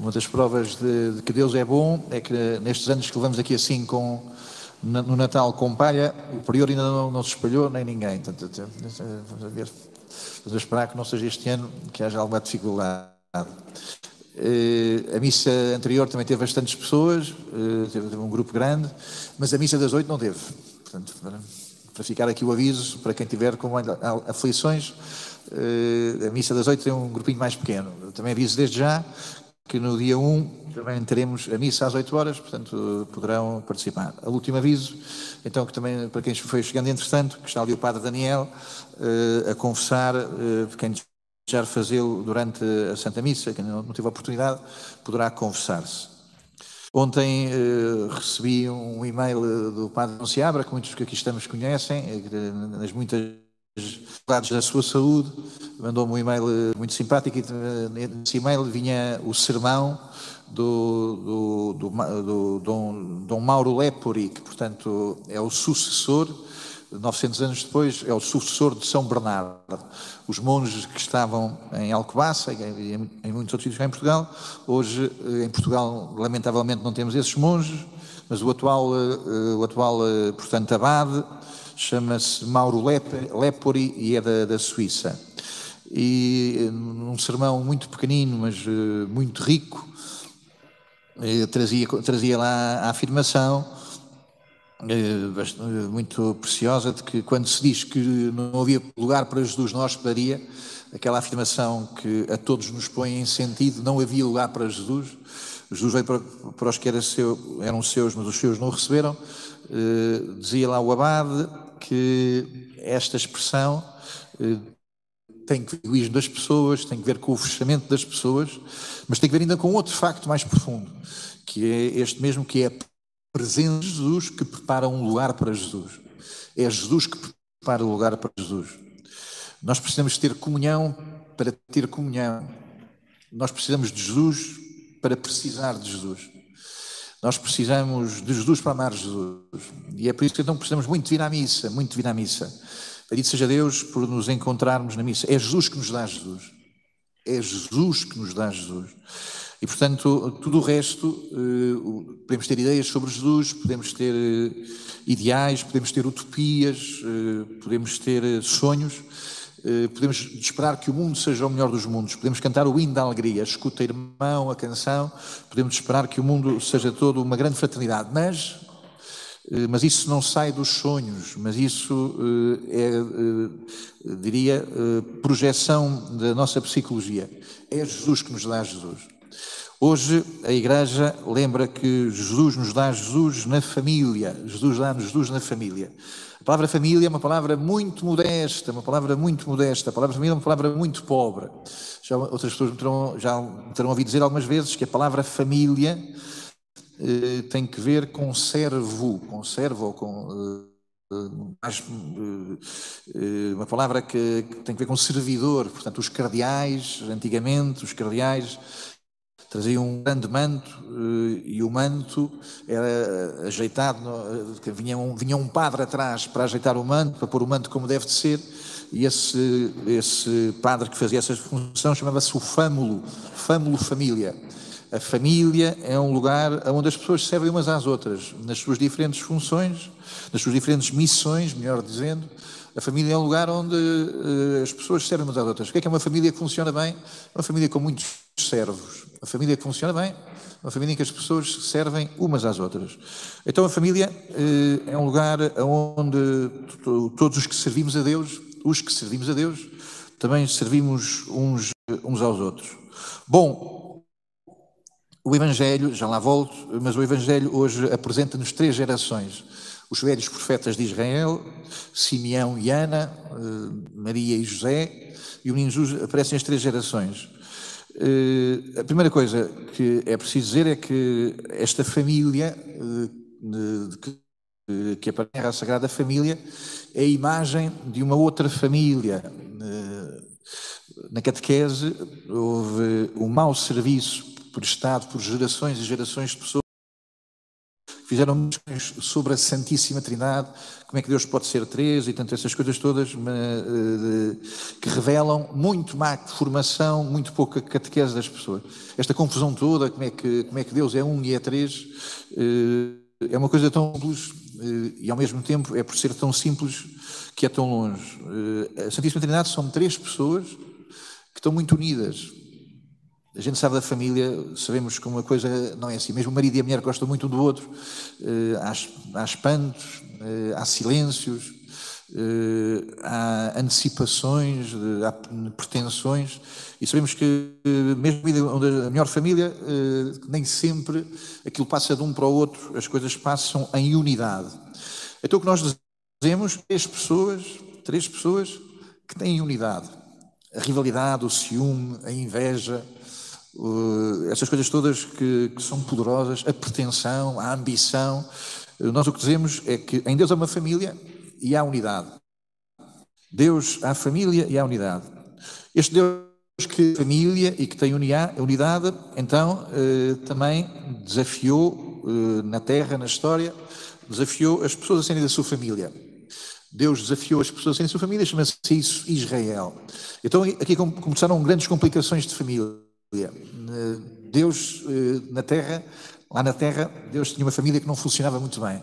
Uma das provas de, de, que Deus é bom é que nestes anos que levamos aqui assim com, no Natal com palha, o prior ainda não, não se espalhou, nem ninguém. Portanto, vamos ver, vamos esperar que não seja este ano que haja alguma dificuldade. Uh, a missa anterior também teve bastantes pessoas, uh, teve, um grupo grande, mas a missa das oito não teve. Portanto, para, ficar aqui o aviso, para quem tiver com aflições, uh, a missa das oito tem um grupinho mais pequeno. Eu também aviso desde já que no dia 1 também teremos a missa às 8 horas, portanto poderão participar. O último aviso, então, que também para quem foi chegando entretanto, que está ali o Padre Daniel a confessar, quem desejar fazê-lo durante a Santa Missa, quem não teve a oportunidade, poderá confessar-se. Ontem eh, recebi um e-mail do Padre Anunciabra, que muitos que aqui estamos conhecem, eh, nas muitas dados da sua saúde, mandou-me um e-mail eh, muito simpático e eh, nesse e-mail vinha o sermão do, do, do, do Dom, Mauro Lepori, que portanto é o sucessor 900 anos depois, é o sucessor de São Bernardo. Os monges que estavam em Alcobaça e em muitos outros sítios em Portugal, hoje eh, em Portugal, lamentavelmente, não temos esses monges, mas o atual, o atual portanto, abade chama-se Mauro Lepori e é da, da Suíça. E num sermão muito pequenino, mas muito rico, trazia, trazia lá a afirmação eh, muito preciosa de que quando se diz que não havia lugar para Jesus na hospedaria, aquela afirmação que a todos nos põe em sentido, não havia lugar para Jesus. Jesus veio para, para os que eram, seu, eram seus, mas os seus não o receberam. Eh, dizia lá o abade que esta expressão eh, tem que ver com o egoísmo das pessoas, tem que ver com o fechamento das pessoas, mas tem que ver ainda com outro facto mais profundo, que é este mesmo, que é a presença de Jesus que prepara um lugar para Jesus. É Jesus que prepara o lugar para Jesus. Nós precisamos ter comunhão para ter comunhão. Nós precisamos de Jesus para precisar de Jesus. Nós precisamos de Jesus para amar Jesus. E é por isso que então precisamos muito vir à missa, muito vir à missa. Bendito seja Deus por nos encontrarmos na missa. É Jesus que nos dá Jesus. É Jesus que nos dá Jesus. E, portanto, tudo o resto, eh, podemos ter ideias sobre Jesus, podemos ter eh, ideais, podemos ter utopias, eh, podemos ter sonhos, podemos esperar que o mundo seja o melhor dos mundos, podemos cantar o hino da alegria, escuta irmão, a canção, podemos esperar que o mundo seja todo uma grande fraternidade, mas, mas isso não sai dos sonhos, mas isso é, diria, projeção da nossa psicologia. É Jesus que nos dá Jesus. Hoje a Igreja lembra que Jesus nos dá Jesus na família, Jesus dá-nos Jesus na família. A palavra família é uma palavra muito modesta, uma palavra muito modesta. A palavra família é uma palavra muito pobre. Já outras pessoas me terão, já me terão ouvido dizer algumas vezes que a palavra família eh, tem que ver com servo, com servo ou com. Eh, mais, eh, uma palavra que tem que ver com servidor, portanto, os cardeais, antigamente, os cardeais trazia um grande manto eh, e o manto era ajeitado, vinha um, vinha um padre atrás para ajeitar o manto, para pôr o manto como deve de ser, e esse, esse padre que fazia essa função chamava-se o fâmulo, fâmulo família. A família é um lugar onde as pessoas servem umas às outras, nas suas diferentes funções, nas suas diferentes missões, melhor dizendo. A família é um lugar onde uh, as pessoas servem umas às outras. O que é que é uma família que funciona bem? Uma família com muitos servos. Uma família que funciona bem, uma família em que as pessoas servem umas às outras. Então a família uh, é um lugar onde todos os que servimos a Deus, os que servimos a Deus, também servimos uns, uns aos outros. Bom, o Evangelho, já lá volto, mas o Evangelho hoje apresenta-nos três gerações os velhos profetas de Israel, Simeão e Ana, eh, Maria e José, e o menino Jesus aparecem as três gerações. Eh, a primeira coisa que é preciso dizer é que esta família eh, que aparece a Sagrada Família é a imagem de uma outra família. Na catequese houve um mau serviço prestado por gerações e gerações de pessoas fizeram sobre a Santíssima Trindade, como é que Deus pode ser três e tanto essas coisas todas eh, que revelam muito má formação, muito pouca catequese das pessoas. Esta confusão toda, como é que, como é que Deus é um e é três, eh, é uma coisa tão simples eh, e ao mesmo tempo é por ser tão simples que é tão longe. A Santíssima Trindade são três pessoas que estão muito unidas. A gente sabe da família, sabemos que uma coisa não é assim. Mesmo o marido e a mulher gostam muito um do outro. Eh, há, há espantos, eh, há silêncios, eh, há antecipações, há pretensões. E sabemos que, mesmo a melhor família, nem sempre aquilo passa de um para o outro, as coisas passam em unidade. Então o que nós dizemos, três pessoas, três pessoas que têm unidade. A rivalidade, o ciúme, a inveja, uh, essas coisas todas que, que, são poderosas, a pretensão, a ambição. Uh, nós o que dizemos é que em Deus há uma família e há unidade. Deus há família e há unidade. Este Deus que família e que tem unidade, então uh, também desafiou na terra, na história, desafiou as pessoas a serem da sua família. Deus desafiou as pessoas da sua família, chama-se isso Israel. Então aqui começaram grandes complicações de família. Deus eh, na Terra, lá na Terra, Deus tinha uma família que não funcionava muito bem.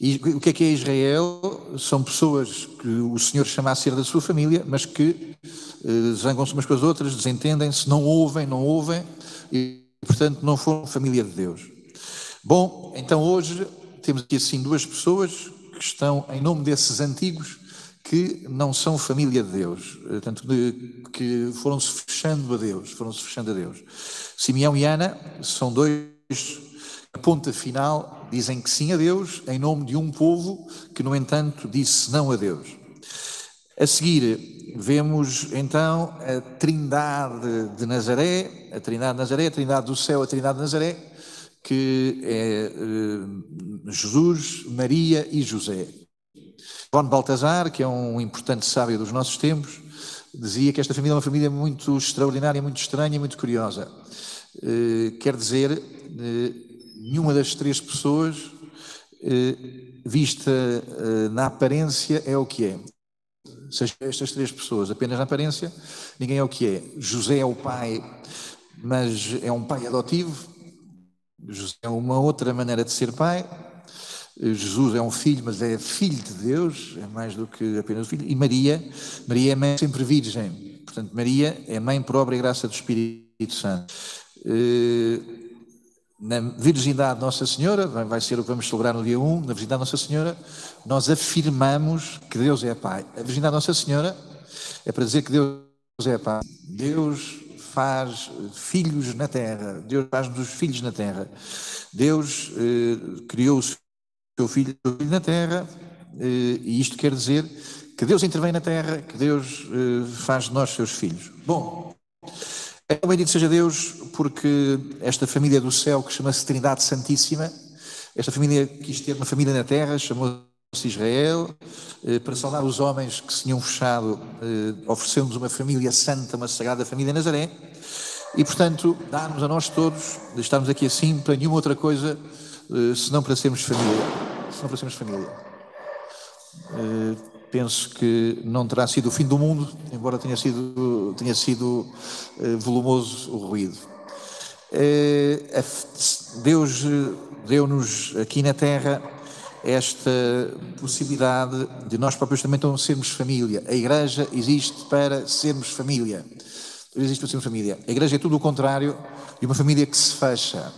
E o que é que é Israel? São pessoas que o Senhor chama a ser da sua família, mas que eh, zangam-se umas com as outras, desentendem-se, não ouvem, não ouvem, e portanto não foram família de Deus. Bom, então hoje temos aqui assim duas pessoas que estão em nome desses antigos que não são família de Deus, eh, tanto que foram-se fechando a Deus, foram-se fechando a Deus. Simeão e Ana são dois, a ponta final, dizem que sim a Deus, em nome de um povo que, no entanto, disse não a Deus. A seguir, vemos então a Trindade de Nazaré, a Trindade de Nazaré, a Trindade do céu, a Trindade de Nazaré, que é uh, Jesus, Maria e José. Von Baltazar, que é um importante sábio dos nossos tempos, dizia que esta família é uma família muito extraordinária, muito estranha, muito curiosa. Uh, quer dizer, uh, nenhuma das três pessoas, vista na aparência, é o que é. Seja estas três pessoas apenas na aparência, ninguém é o que é. José é o pai, mas é um pai adotivo. José é uma outra maneira de ser pai. Jesus é um filho, mas é filho de Deus, é mais do que apenas filho. E Maria, Maria é mãe sempre virgem. Portanto, Maria é mãe por obra e graça do Espírito Santo. Eh, na virgindade de Nossa Senhora, vai ser o que vamos celebrar no dia 1, na virgindade de Nossa Senhora, nós afirmamos que Deus é Pai. A virgindade de Nossa Senhora é para dizer que Deus é Pai. Deus faz filhos na terra, Deus faz-nos filhos na terra. Deus eh, criou os seu filho, na terra, eh, e isto quer dizer que Deus intervém na terra, que Deus eh, faz de nós seus filhos. Bom, é bendito seja Deus, porque esta família do céu, que chama-se Trindade Santíssima, esta família quis ter uma família na terra, chamou-se Israel, eh, para saudar os homens que se tinham fechado, oferecendo-nos uma família santa, uma sagrada família Nazaré, e portanto, dá-nos a nós todos, de estarmos aqui assim, para nenhuma outra coisa, senão para sermos família se não fossemos família. Penso que não terá sido o fim do mundo, embora tenha sido, tenha sido volumoso o ruído. Deus deu-nos aqui na Terra esta possibilidade de nós próprios também então sermos família. A Igreja existe para sermos família. Existe para sermos família. A Igreja é tudo o contrário de uma família que se fecha.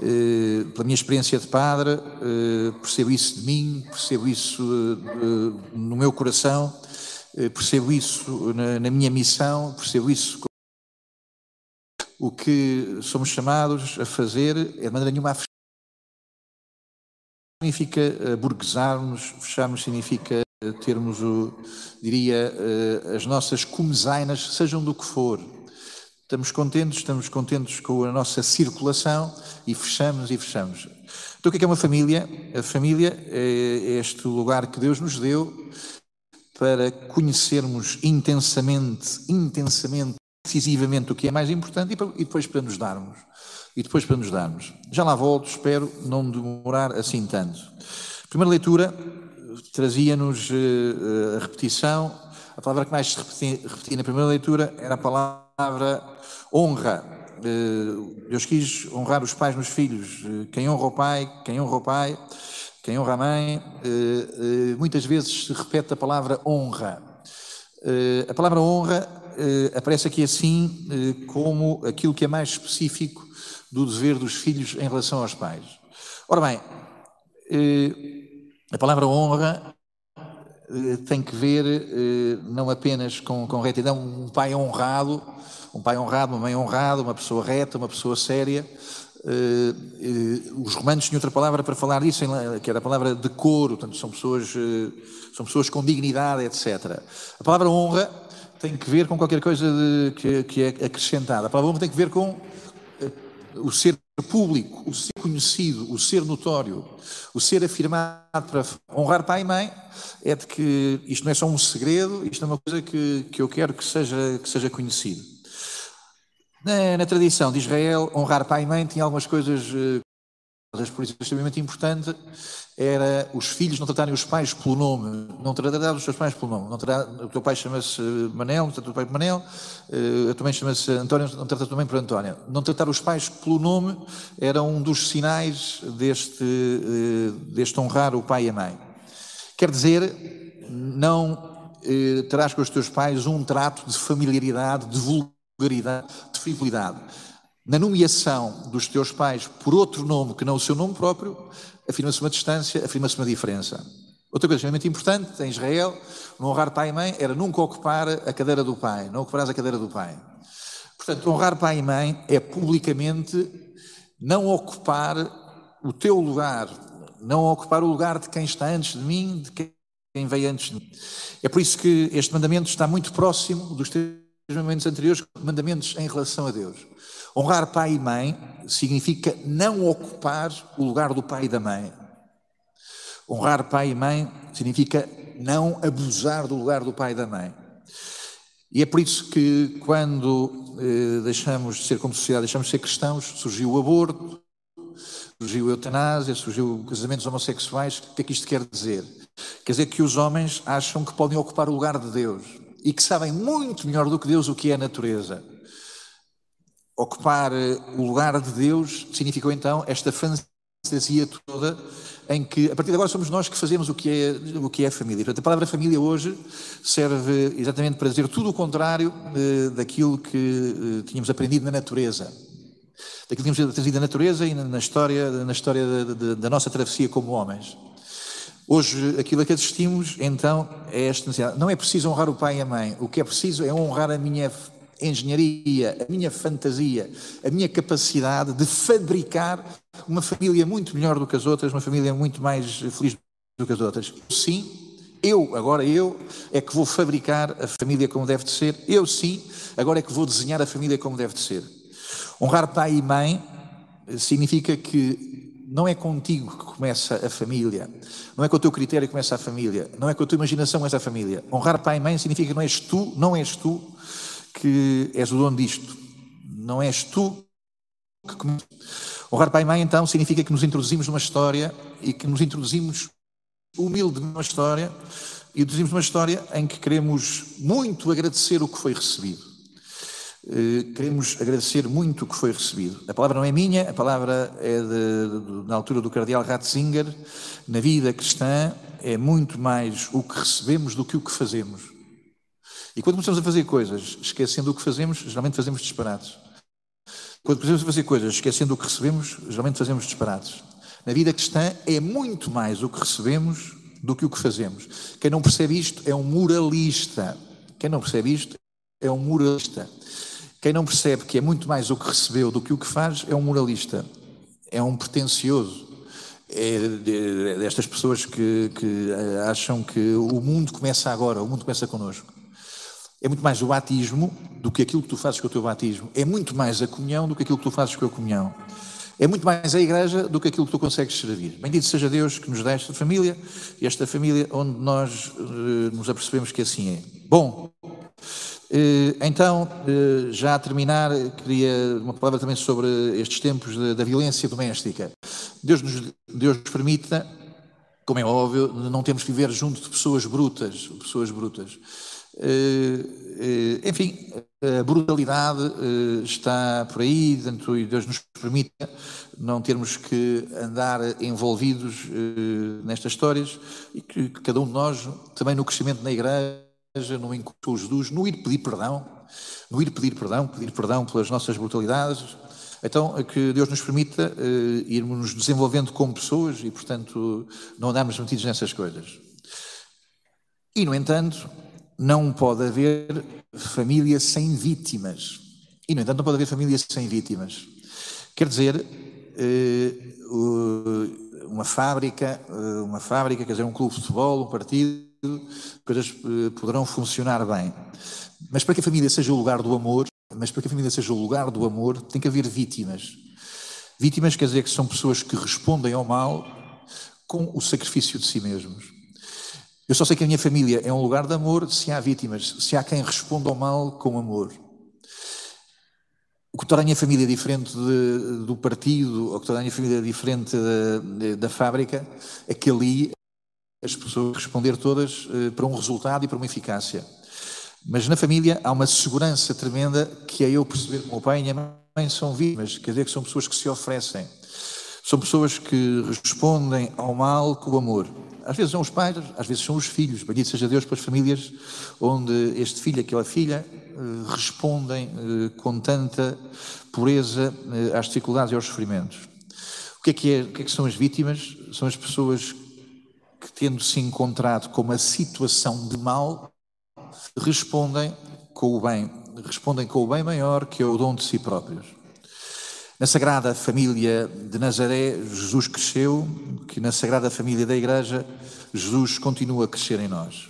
Eh, pela minha experiência de padre, eh, percebo isso de mim, percebo isso eh, no meu coração, percebo isso na minha missão, percebo isso. O que somos chamados a fazer é de maneira nenhuma a. Significa burguesarmos, fecharmos significa termos, o, diria, as nossas comezainas, sejam do que for Estamos contentes, estamos contentes com a nossa circulação e fechamos e fechamos. Então, o que é, é uma família? A família é este lugar que Deus nos deu para conhecermos intensamente, intensamente, decisivamente o que é mais importante e depois para nos darmos. E depois para nos darmos. Já lá volto, espero não demorar assim tanto. primeira leitura trazia-nos uh, a repetição, a palavra que mais se repetia, na primeira leitura era a palavra honra. Uh, Deus quis honrar os pais nos filhos. Quem honra o pai, quem honra o pai, quem honra a mãe, muitas vezes se repete a palavra honra. a palavra honra aparece aqui assim como aquilo que é mais específico do dever dos filhos em relação aos pais. Ora bem, a palavra honra eh, tem que ver eh, não apenas com, com retidão, um pai honrado, um pai honrado, uma mãe honrada, uma pessoa reta, uma pessoa séria. Eh, os romanos tinham outra palavra para falar disso, que era a palavra decoro, portanto, são pessoas, são pessoas com dignidade, etc. A palavra honra tem que ver com qualquer coisa de, que, que é acrescentada. A palavra honra tem que ver com o ser público, o ser conhecido, o ser notório, o ser afirmado para honrar pai e mãe, é de que isto não é só um segredo, isto é uma coisa que, que eu quero que seja, que seja conhecido. Na, na tradição de Israel, honrar pai e mãe tinha algumas coisas eh, por isso, extremamente importante era os filhos não tratarem os pais pelo nome, não tratar os seus pais pelo nome. Não tratar, o teu pai chama-se Manel, não trata o pai por Manel, eh, a tua mãe chama-se António, não trata a tua mãe por Antónia. Não tratar os pais pelo nome era um dos sinais deste, eh, deste honrar o pai e a mãe. Quer dizer, não eh, terás com os teus pais um trato de familiaridade, de vulgaridade, de fidelidade na nomeação dos teus pais por outro nome que não o seu nome próprio, afirma-se uma distância, afirma-se uma diferença. Outra coisa extremamente importante em Israel, no honrar pai e mãe, era nunca ocupar a cadeira do pai, não ocuparás a cadeira do pai. Portanto, honrar pai e mãe é publicamente não ocupar o teu lugar, não ocupar o lugar de quem está antes de mim, de quem veio antes de mim. É por isso que este mandamento está muito próximo dos teus mandamentos anteriores, mandamentos em relação a Deus. Honrar pai e mãe significa não ocupar o lugar do pai e da mãe. Honrar pai e mãe significa não abusar do lugar do pai e da mãe. E é por isso que, quando eh, deixamos de ser como sociedade, deixamos de ser cristãos, surgiu o aborto, surgiu a eutanásia, surgiu casamentos homossexuais. O que é que isto quer dizer? Quer dizer que os homens acham que podem ocupar o lugar de Deus e que sabem muito melhor do que Deus o que é a natureza ocupar eh, o lugar de Deus significou então esta fantasia toda em que a partir de agora somos nós que fazemos o que é, o que é família. Portanto, a palavra família hoje serve exatamente para dizer tudo o contrário eh, daquilo que eh, tínhamos aprendido na natureza. Daquilo que tínhamos aprendido na natureza e na história, na história da, da, da nossa travessia como homens. Hoje, aquilo a que assistimos, então, é esta necessidade. Não é preciso honrar o pai e a mãe. O que é preciso é honrar a minha engenharia, a minha fantasia, a minha capacidade de fabricar uma família muito melhor do que as outras, uma família muito mais feliz do que as outras. Sim, eu, agora eu, é que vou fabricar a família como deve de ser. Eu sim, agora é que vou desenhar a família como deve de ser. Honrar pai e mãe significa que não é contigo que começa a família, não é com o teu critério que começa a família, não é com a tua imaginação que começa a família. Honrar pai e mãe significa que não és tu, não és tu que és o dono disto. Não és tu que. Honrar pai e mãe, então, significa que nos introduzimos numa história e que nos introduzimos humildemente numa história e introduzimos numa história em que queremos muito agradecer o que foi recebido. Uh, queremos agradecer muito o que foi recebido. A palavra não é minha, a palavra é de, na altura do cardeal Ratzinger. Na vida cristã é muito mais o que recebemos do que o que fazemos. E quando começamos a fazer coisas esquecendo o que fazemos, geralmente fazemos disparates. Quando começamos a fazer coisas esquecendo o que recebemos, geralmente fazemos disparates. Na vida cristã é muito mais o que recebemos do que o que fazemos. Quem não percebe isto é um moralista. Quem não percebe isto é um moralista. Quem não percebe que é muito mais o que recebeu do que o que faz é um moralista. É um pretencioso. É destas pessoas que, que acham que o mundo começa agora, o mundo começa connosco. É muito mais o batismo do que aquilo que tu fazes com o teu batismo. É muito mais a comunhão do que aquilo que tu fazes com a comunhão. É muito mais a igreja do que aquilo que tu consegues servir. Bendito seja Deus que nos dá esta família e esta família onde nós uh, nos apercebemos que assim é. Bom, Eh, então, eh, já a terminar, queria uma palavra também sobre estes tempos da violência doméstica. Deus nos, Deus nos permita, como é óbvio, não temos que viver junto de pessoas brutas, pessoas brutas. Eh, enfim, a brutalidade está por aí, e Deus nos permita não termos que andar envolvidos nestas histórias e que cada um de nós, também no crescimento na igreja, no encontro com Jesus, no ir pedir perdão, no ir pedir perdão, pedir perdão pelas nossas brutalidades. Então, que Deus nos permita uh, irmos nos desenvolvendo como pessoas e, portanto, não andarmos metidos nessas coisas. E, no entanto, não pode haver família sem vítimas. E, no entanto, não pode haver família sem vítimas. Quer dizer, uh, uma fábrica, uma fábrica, quer dizer, um clube de futebol, um partido, coisas eh, poderão funcionar bem. Mas para que a família seja o lugar do amor, mas para que a família seja o lugar do amor, tem que haver vítimas. Vítimas quer dizer que são pessoas que respondem ao mal com o sacrifício de si mesmos. Eu só sei que a minha família é um lugar de amor se há vítimas, se há quem responda ao mal com amor. O que torna a minha família diferente de, do partido, ou que torna a minha família diferente da, da fábrica, é que ali as pessoas responder todas uh, para um resultado e para uma eficácia. Mas na família há uma segurança tremenda que é eu perceber que o meu pai e a minha mãe são vítimas, quer dizer que são pessoas que se oferecem. São pessoas que respondem ao mal com o amor. Às vezes são os pais, às vezes são os filhos. Bendito seja Deus pelas famílias onde este filho, aquela filha, uh, respondem uh, com tanta pureza às dificuldades e aos sofrimentos. O que é que, é, o que, é que são as vítimas? São as pessoas que, tendo se encontrado com uma situação de mal, respondem com o bem, respondem com o bem maior que é o dom de si próprios. Na Sagrada Família de Nazaré, Jesus cresceu, que na Sagrada Família da Igreja, Jesus continua a crescer em nós.